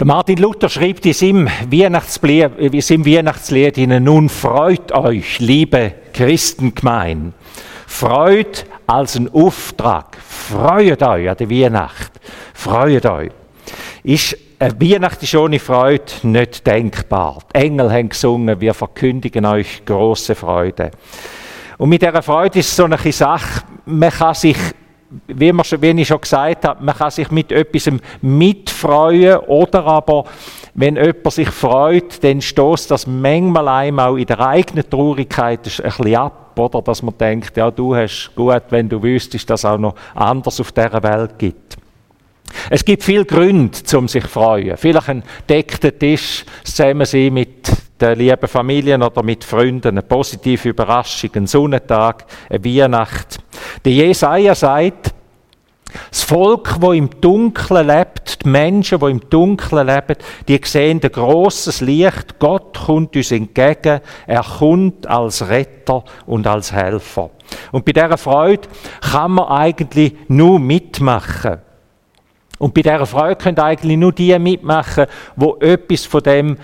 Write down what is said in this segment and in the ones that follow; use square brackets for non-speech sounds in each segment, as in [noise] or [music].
Der Martin Luther schreibt in seinem Weihnachtslied, in seinem Weihnachtslied nun freut euch, liebe Christengemein. Freut als ein Auftrag. Freut euch an der Weihnacht. Freut euch. Ist eine Weihnacht ist ohne Freude nicht denkbar. Die Engel haben gesungen, wir verkündigen euch große Freude. Und mit dieser Freude ist so eine Sache, man kann sich wie, man, wie ich schon gesagt habe, man kann sich mit etwas mitfreuen oder aber, wenn jemand sich freut, dann stoßt das manchmal einem auch in der eigenen Traurigkeit ein bisschen ab, oder? Dass man denkt, ja, du hast gut, wenn du wüsstest, dass es auch noch anders auf dieser Welt gibt. Es gibt viele Gründe, um sich zu freuen. Vielleicht ein deckter Tisch, zusammen sein mit der lieben Familie oder mit Freunden, eine positive Überraschung, ein Sonnentag, eine Weihnacht. Der Jesaja sagt, das Volk, wo im Dunkeln lebt, die Menschen, wo im Dunkeln leben, die sehen ein grosses Licht. Gott kommt uns entgegen. Er kommt als Retter und als Helfer. Und bei dieser Freude kann man eigentlich nur mitmachen. Und bei dieser Freude können eigentlich nur die mitmachen, wo etwas von dem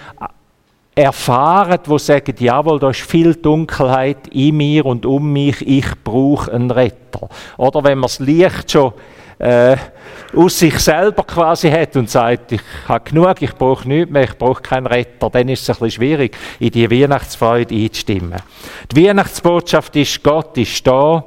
erfahren, wo sagen, jawohl, da ist viel Dunkelheit in mir und um mich, ich brauche einen Retter. Oder wenn man das Licht schon äh, aus sich selber quasi hat und sagt, ich habe genug, ich brauche nichts mehr, ich brauche keinen Retter, dann ist es ein bisschen schwierig, in die Weihnachtsfreude einzustimmen. Die Weihnachtsbotschaft ist, Gott ist da,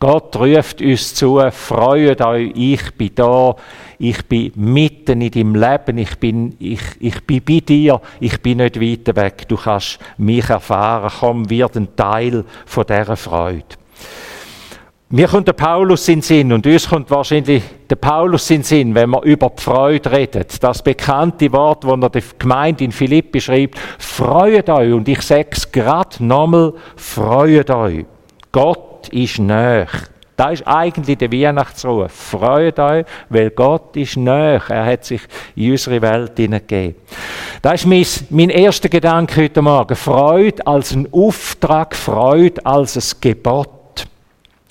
Gott ruft uns zu, freut euch, ich bin da, ich bin mitten in deinem Leben, ich bin, ich, ich bin bei dir, ich bin nicht weit weg, du kannst mich erfahren, komm, wird ein Teil von dieser Freude. Mir kommt der Paulus in den Sinn und uns kommt wahrscheinlich der Paulus in den Sinn, wenn man über die Freude redet. Das bekannte Wort, das er der Gemeinde in Philippi schreibt, freut euch. Und ich sage es gerade nochmal, freut euch. Gott Gott ist näher. Das ist eigentlich der Weihnachtsruhe. Freut euch, weil Gott ist näher. Er hat sich in unsere Welt hineingegeben. Das ist mein, mein erster Gedanke heute Morgen. Freude als ein Auftrag, Freude als ein Gebot.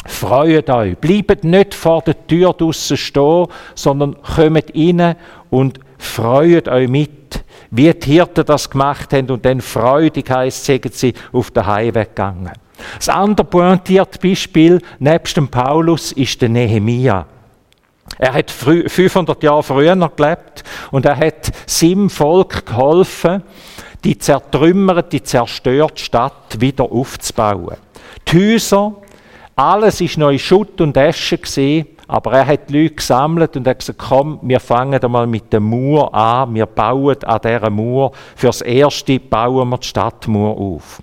Freut euch. Bleibt nicht vor der Tür draussen stehen, sondern kommt rein und freut euch mit. Wie die Hirten das gemacht haben und dann freudig heisst, sagen sie, auf den Heimweg gegangen. Das andere pointierte Beispiel, nebst dem Paulus, ist der Nehemia. Er hat 500 Jahre früher gelebt und er hat seinem Volk geholfen, die zertrümmerte, die zerstörte Stadt wieder aufzubauen. Die Häuser, alles ist noch in Schutt und Asche gesehen aber er hat die Leute gesammelt und hat gesagt, komm, wir fangen einmal mit der Mauer an, wir bauen an dieser Mauer, fürs Erste bauen wir die Stadtmauer auf.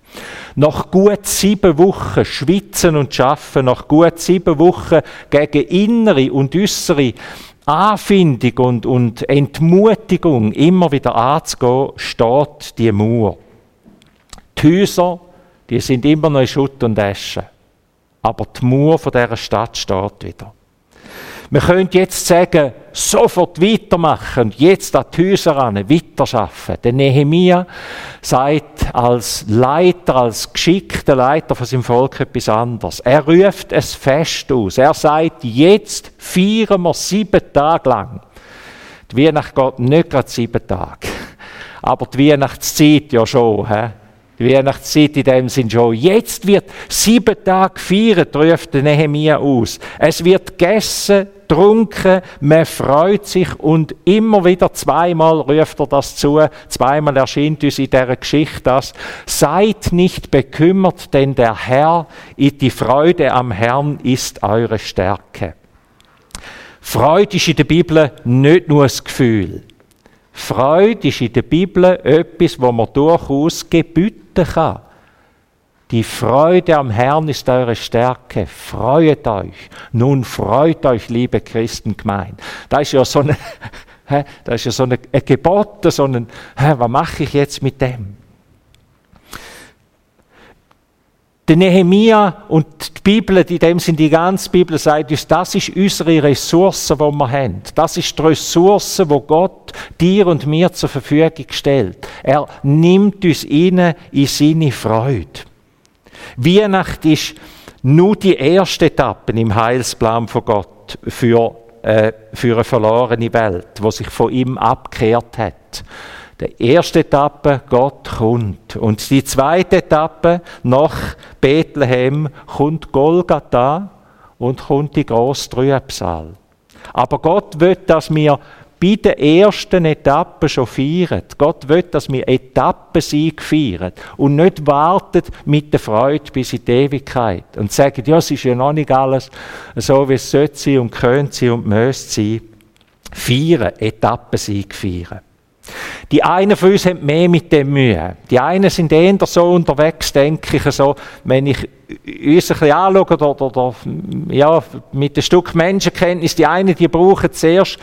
Nach gut sieben Wochen Schwitzen und Schaffen, nach gut sieben Wochen gegen innere und äußere Anfindung und, und Entmutigung immer wieder anzugehen, steht die Mauer. Die Häuser, die sind immer noch in Schutt und Asche. Aber die Mauer von dieser Stadt steht wieder. Wir können jetzt sagen, sofort weitermachen und jetzt an die Häuser ran, weiterarbeiten. Der Nehemia sagt als Leiter, als geschickter Leiter von seinem Volk etwas anderes. Er ruft es fest aus. Er sagt, jetzt feiern wir sieben Tage lang. Die Weihnacht geht nicht gerade sieben Tage. Aber die Weihnachtszeit ja schon. He? Die Weihnachtszeit in dem Sinn schon. Jetzt wird sieben Tage gefeiert, ruft der Nehemia aus. Es wird gegessen, getrunken, man freut sich und immer wieder zweimal ruft er das zu, zweimal erscheint uns in dieser Geschichte das, seid nicht bekümmert, denn der Herr, die Freude am Herrn ist eure Stärke. Freude ist in der Bibel nicht nur ein Gefühl. Freude ist in der Bibel etwas, wo man durchaus gebüten kann. Die Freude am Herrn ist eure Stärke. Freut euch. Nun freut euch, liebe Christengemeinde. Da ist ja so eine, [laughs] da ist ja so ein Gebot, so ein, was mache ich jetzt mit dem? Der Nehemia und die Bibel, in dem sind die ganze Bibel sagt uns, das ist unsere Ressource, die wir haben. Das ist die Ressource, wo Gott dir und mir zur Verfügung stellt. Er nimmt uns in in seine Freude. Weihnacht ist nur die erste Etappe im Heilsplan von Gott für äh, für eine verlorene Welt, wo sich von ihm abgekehrt hat. Die erste Etappe, Gott kommt. Und die zweite Etappe, nach Bethlehem, kommt Golgatha und kommt die grosse Trübsal. Aber Gott will, dass wir bei der ersten Etappe schon feiern. Gott will, dass wir Etappensieg feiern und nicht warten mit der Freude bis in die Ewigkeit und sagen, ja, es ist ja noch nicht alles so, wie es sollte sein und könnte sein und müsste sein. Feiern, Etappensieg feiern. Die einen von uns haben mehr mit dem Mühe. Die einen sind eher so unterwegs, denke ich, so, wenn ich uns ein bisschen anschaue, oder, oder, ja, mit einem Stück Menschenkenntnis, die einen, die brauchen zuerst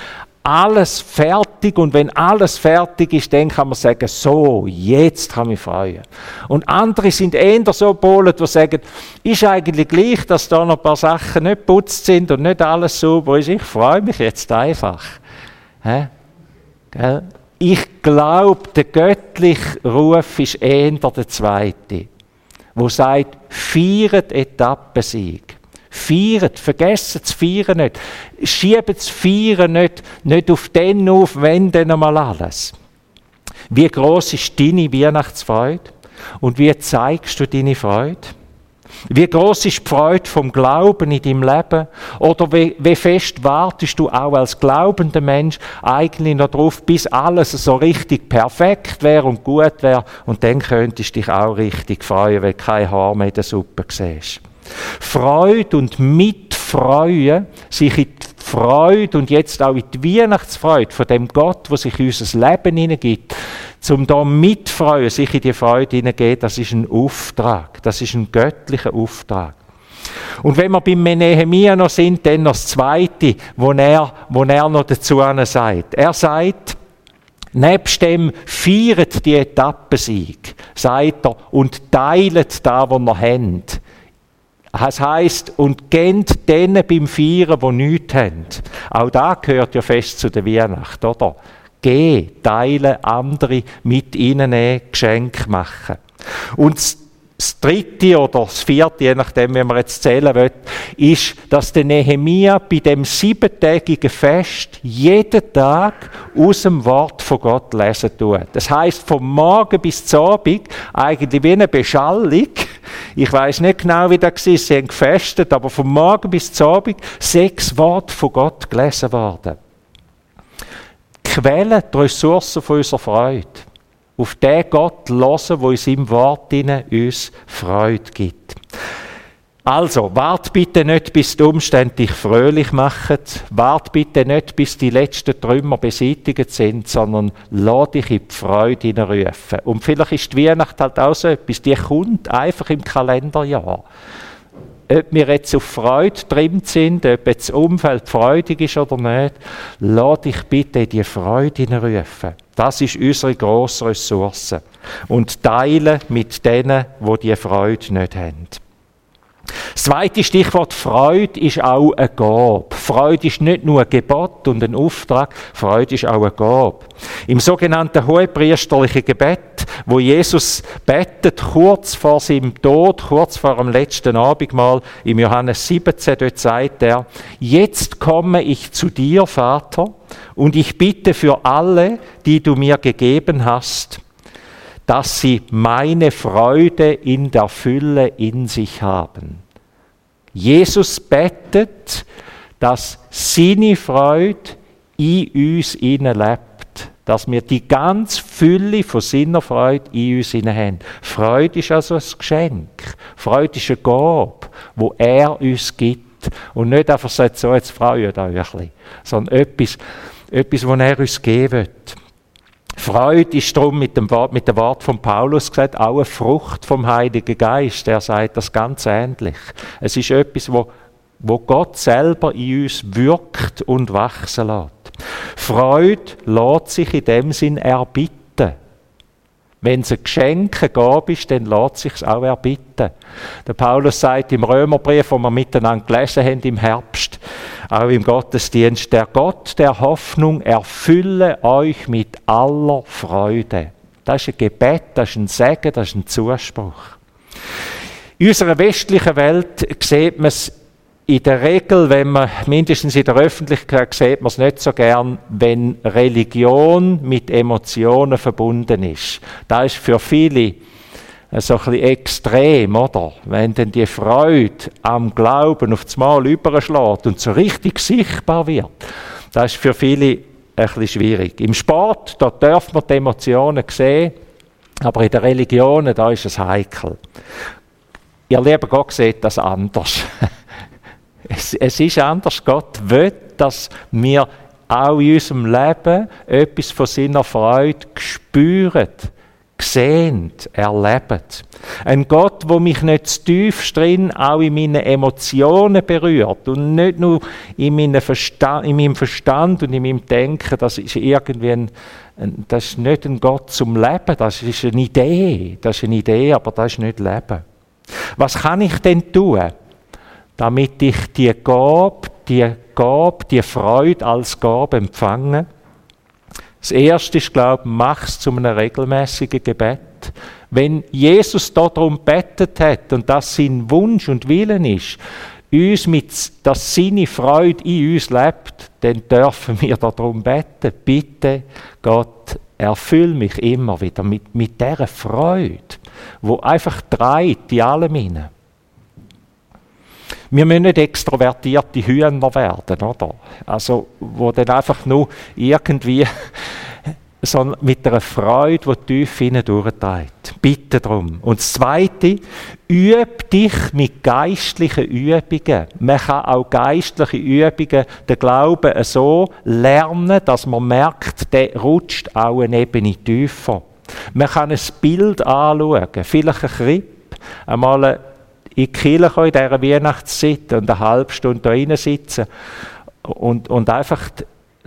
alles fertig und wenn alles fertig ist, dann kann man sagen, so, jetzt kann ich mich freuen. Und andere sind eher so bolet, die sagen, ist eigentlich gleich, dass da noch ein paar Sachen nicht putzt sind und nicht alles sauber ist. Ich freue mich jetzt einfach. Hä? Ich glaube, der göttliche Ruf ist eher der zweite, wo sagt, feiert Etappensieg. Feiert, vergessen zu feiern nicht. Schieben das Feiern nicht, nicht auf den auf, wenn dann einmal alles. Wie groß ist deine Weihnachtsfreude? Und wie zeigst du deine Freude? Wie groß ist die Freude vom Glauben in deinem Leben? Oder wie, wie fest wartest du auch als glaubender Mensch eigentlich noch darauf, bis alles so richtig perfekt wäre und gut wäre und dann könntest du dich auch richtig freuen, du kein Haar mehr in der Suppe siehst. Freude und Mitfreuen, sich in die Freude und jetzt auch in die Weihnachtsfreude von dem Gott, wo sich unser Leben hineingibt, zum da mitfreuen, sich in die Freude hineingehen, das ist ein Auftrag. Das ist ein göttlicher Auftrag. Und wenn wir beim Nehemia noch sind, dann noch das Zweite, wo er, wo er noch dazu sagt. Er sagt, nebst dem feiert die Etappensieg, sagt er, und teilt da, wo wir haben. Das heisst, und gebt denen beim Feiern, die nichts haben. Auch da gehört ja fest zu der Weihnacht, oder? Geh, teilen, andere mit ihnen nehmen, Geschenk machen. Und das dritte oder das vierte, je nachdem, wie man jetzt zählen will, ist, dass der Nehemia bei dem siebentägigen Fest jeden Tag aus dem Wort von Gott lesen tut. Das heißt vom Morgen bis zum Abend, eigentlich wie eine Beschallung. Ich weiß nicht genau, wie das war, sie haben gefestet, aber vom Morgen bis zum Abend sechs Worte von Gott gelesen worden. Quelle, die Ressourcen unserer Freude. Auf den Gott hören, der in seinem Wort uns Freude gibt. Also, wart bitte nicht, bis die Umstände dich fröhlich machen. Wart bitte nicht, bis die letzten Trümmer beseitigt sind, sondern lass dich in die Freude hineinrufen. Und vielleicht ist die Weihnacht halt auch so etwas, die kommt einfach im Kalenderjahr ob wir jetzt auf Freude drin sind, ob jetzt das Umfeld freudig ist oder nicht, lass dich bitte die Freude hineinrufen. Das ist unsere grosse Ressource. Und teilen mit denen, die diese Freude nicht haben. Das zweite Stichwort Freude ist auch ein Gabe. Freude ist nicht nur ein Gebot und ein Auftrag, Freude ist auch ein Gabe. Im sogenannten hohepriesterlichen Gebet, wo Jesus betet, kurz vor seinem Tod, kurz vor dem letzten Abendmahl, im Johannes 17, dort sagt er, jetzt komme ich zu dir, Vater, und ich bitte für alle, die du mir gegeben hast, dass sie meine Freude in der Fülle in sich haben. Jesus betet, dass seine Freude in uns lebt, dass wir die ganz Fülle von seiner Freude in uns haben. Freude ist also ein Geschenk. Freude ist eine Gabe, wo er uns gibt. Und nicht einfach so, jetzt freut euch ein bisschen, sondern etwas, etwas, was er uns geben wird. Freude ist darum mit dem Wort, mit dem Wort von Paulus gesagt, auch eine Frucht vom Heiligen Geist. Er sagt das ganz ähnlich. Es ist etwas, wo, wo Gott selber in uns wirkt und wachsen lässt. Freude lässt sich in dem Sinn erbitten. Wenn es ein Geschenk, eine Gabe ist, dann lässt sich auch erbitten. Der Paulus sagt im Römerbrief, wo wir miteinander gelesen haben im Herbst, auch im Gottesdienst, der Gott der Hoffnung erfülle euch mit aller Freude. Das ist ein Gebet, das ist ein Segen, das ist ein Zuspruch. In unserer westlichen Welt sieht man es in der Regel, wenn man, mindestens in der Öffentlichkeit, sieht man es nicht so gern, wenn Religion mit Emotionen verbunden ist. Da ist für viele so ein bisschen extrem, oder? Wenn dann die Freude am Glauben auf das Mal überschlägt und so richtig sichtbar wird. Das ist für viele ein bisschen schwierig. Im Sport, da darf man die Emotionen sehen, aber in der Religion, da ist es heikel. Ihr lieber Gott sieht das anders. [laughs] Es, es ist anders. Gott will, dass wir auch in unserem Leben etwas von seiner Freude spüren, sehen, erleben. Ein Gott, wo mich nicht zu tief drin auch in meinen Emotionen berührt und nicht nur in, meinem Verstand, in meinem Verstand und in meinem Denken, das ist irgendwie ein, ein, das ist nicht ein Gott zum Leben, das ist eine Idee, das ist eine Idee, aber das ist nicht Leben. Was kann ich denn tun? Damit ich die Gabe, die Gabe, die Freude als Gabe empfange. Das erste ist, glaube ich, mach es zu einem regelmäßigen Gebet. Wenn Jesus darum bettet hat und das sein Wunsch und Willen ist, uns mit, dass seine Freude in uns lebt, dann dürfen wir darum beten. Bitte, Gott, erfüll mich immer wieder mit, mit dieser Freude, wo einfach treibt in allem hinein. Wir müssen nicht extrovertierte Hühner werden, oder? Also, wo dann einfach nur irgendwie [laughs] so mit einer Freude, die tief hinein durchtreibt. Bitte darum. Und das Zweite, üb dich mit geistlichen Übungen. Man kann auch geistliche Übungen, den Glauben so lernen, dass man merkt, der rutscht auch eine Ebene tiefer. Man kann ein Bild anschauen, vielleicht ein Kripp, einmal in die Kirche in dieser Weihnachtszeit und eine halbe Stunde da rein sitzen und, und einfach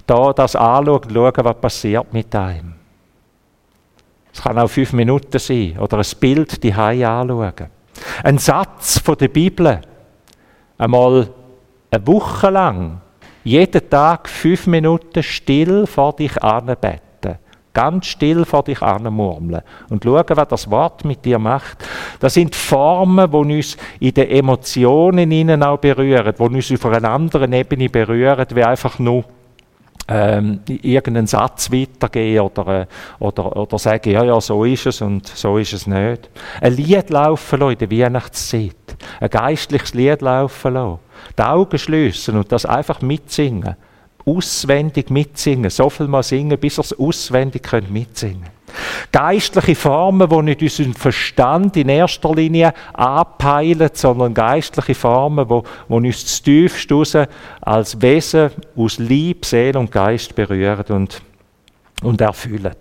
da das anschauen, schauen, was passiert mit einem. Es kann auch fünf Minuten sein oder ein Bild die anschauen. Ein Satz von der Bibel, einmal eine Woche lang, jeden Tag fünf Minuten still vor dich anbeten. Ganz still vor dich anmurmeln und schauen, was das Wort mit dir macht. Das sind Formen, die uns in den Emotionen innen auch berühren, die uns auf einer anderen Ebene berühren, wie einfach nur ähm, irgendeinen Satz weitergeben oder, äh, oder, oder sagen, ja, ja, so ist es und so ist es nicht. Ein Lied laufen lassen in der Weihnachtszeit. Ein geistliches Lied laufen lassen. Die Augen schließen und das einfach mitsingen auswendig mitsingen. So viel mal singen, bis ihr es auswendig könnt mitsingen. Geistliche Formen, die nicht unseren Verstand in erster Linie anpeilen, sondern geistliche Formen, die, uns zu tiefst raus als Wesen aus Lieb, Seele und Geist berühren und, und erfüllen.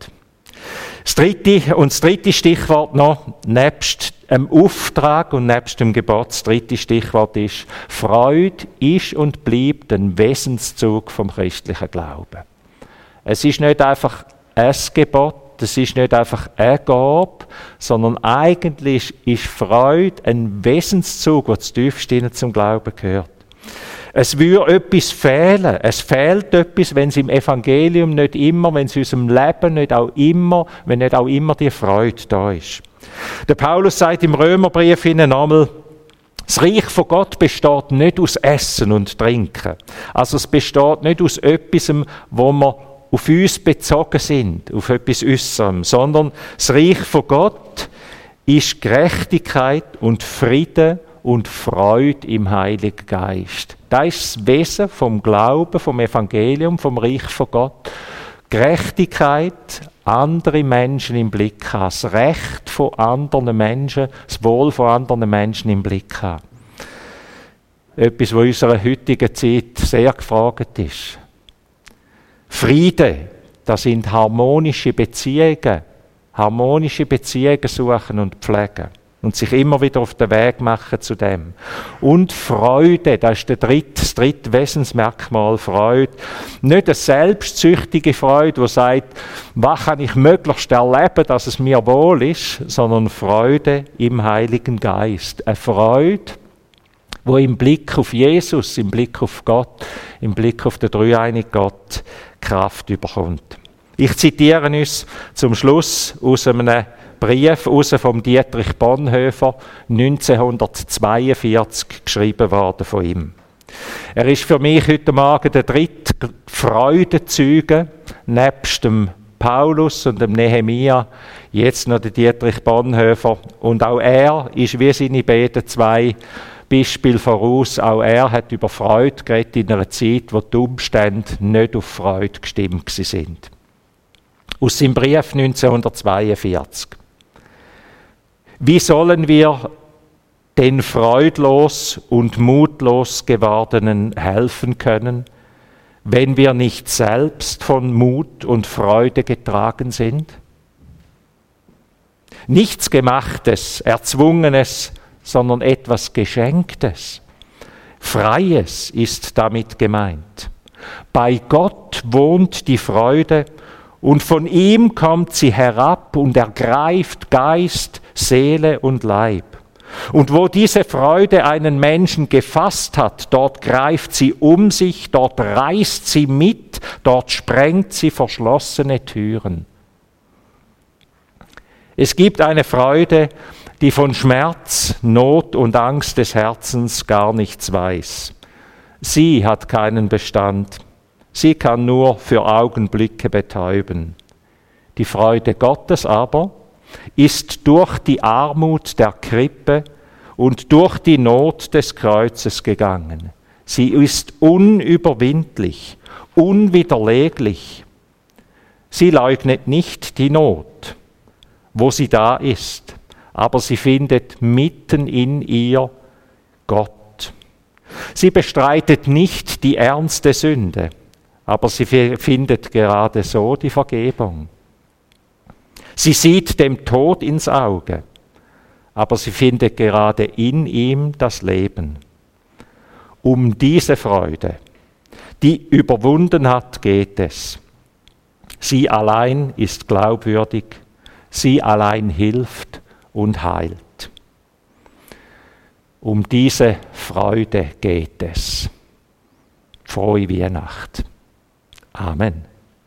Das dritte, und das dritte Stichwort noch, nebst dem Auftrag und nebst dem Gebot, das dritte Stichwort ist, Freude ist und bleibt ein Wesenszug vom christlichen Glauben. Es ist nicht einfach ein Gebot, es ist nicht einfach eine Gabe, sondern eigentlich ist Freude ein Wesenszug, der tiefst zum Glauben gehört. Es würde etwas fehlen. Es fehlt etwas, wenn es im Evangelium nicht immer, wenn es in unserem Leben nicht auch immer, wenn nicht auch immer die Freude da ist. Der Paulus sagt im Römerbrief ihnen einmal, das Reich von Gott besteht nicht aus Essen und Trinken. Also es besteht nicht aus etwas, wo wir auf uns bezogen sind, auf etwas Äußerem, sondern das Reich von Gott ist Gerechtigkeit und Frieden und Freude im Heiligen Geist. Das ist das Wesen vom Glauben, vom Evangelium, vom Reich von Gott. Gerechtigkeit, andere Menschen im Blick haben, das Recht von anderen Menschen, das Wohl von anderen Menschen im Blick haben. Etwas, was in unserer heutigen Zeit sehr gefragt ist. Friede, das sind harmonische Beziehungen. Harmonische Beziehungen suchen und pflegen und sich immer wieder auf den Weg machen zu dem. Und Freude, das ist der dritte, das dritte Wesensmerkmal, Freude. Nicht eine selbstsüchtige Freude, die sagt, was kann ich möglichst erleben, dass es mir wohl ist, sondern Freude im Heiligen Geist. Eine Freude, wo im Blick auf Jesus, im Blick auf Gott, im Blick auf den dreieinigen Gott Kraft überkommt. Ich zitiere uns zum Schluss aus einem Brief raus vom Dietrich Bonhoeffer, 1942 geschrieben worden von ihm. Er ist für mich heute Morgen der dritte Freudezeuge, nebst dem Paulus und dem Nehemia, jetzt noch der Dietrich Bonhoeffer. Und auch er ist wie seine beiden zwei Beispiele voraus. Auch er hat über Freude geredet in einer Zeit, wo die Umstände nicht auf Freude gestimmt sind. Aus seinem Brief 1942. Wie sollen wir den freudlos und mutlos gewordenen helfen können, wenn wir nicht selbst von Mut und Freude getragen sind? Nichts Gemachtes, Erzwungenes, sondern etwas Geschenktes. Freies ist damit gemeint. Bei Gott wohnt die Freude und von ihm kommt sie herab und ergreift Geist, Seele und Leib. Und wo diese Freude einen Menschen gefasst hat, dort greift sie um sich, dort reißt sie mit, dort sprengt sie verschlossene Türen. Es gibt eine Freude, die von Schmerz, Not und Angst des Herzens gar nichts weiß. Sie hat keinen Bestand. Sie kann nur für Augenblicke betäuben. Die Freude Gottes aber ist durch die Armut der Krippe und durch die Not des Kreuzes gegangen. Sie ist unüberwindlich, unwiderleglich. Sie leugnet nicht die Not, wo sie da ist, aber sie findet mitten in ihr Gott. Sie bestreitet nicht die ernste Sünde, aber sie findet gerade so die Vergebung. Sie sieht dem Tod ins Auge, aber sie findet gerade in ihm das Leben. Um diese Freude, die überwunden hat, geht es. Sie allein ist glaubwürdig, sie allein hilft und heilt. Um diese Freude geht es. Frohe Weihnacht. Amen.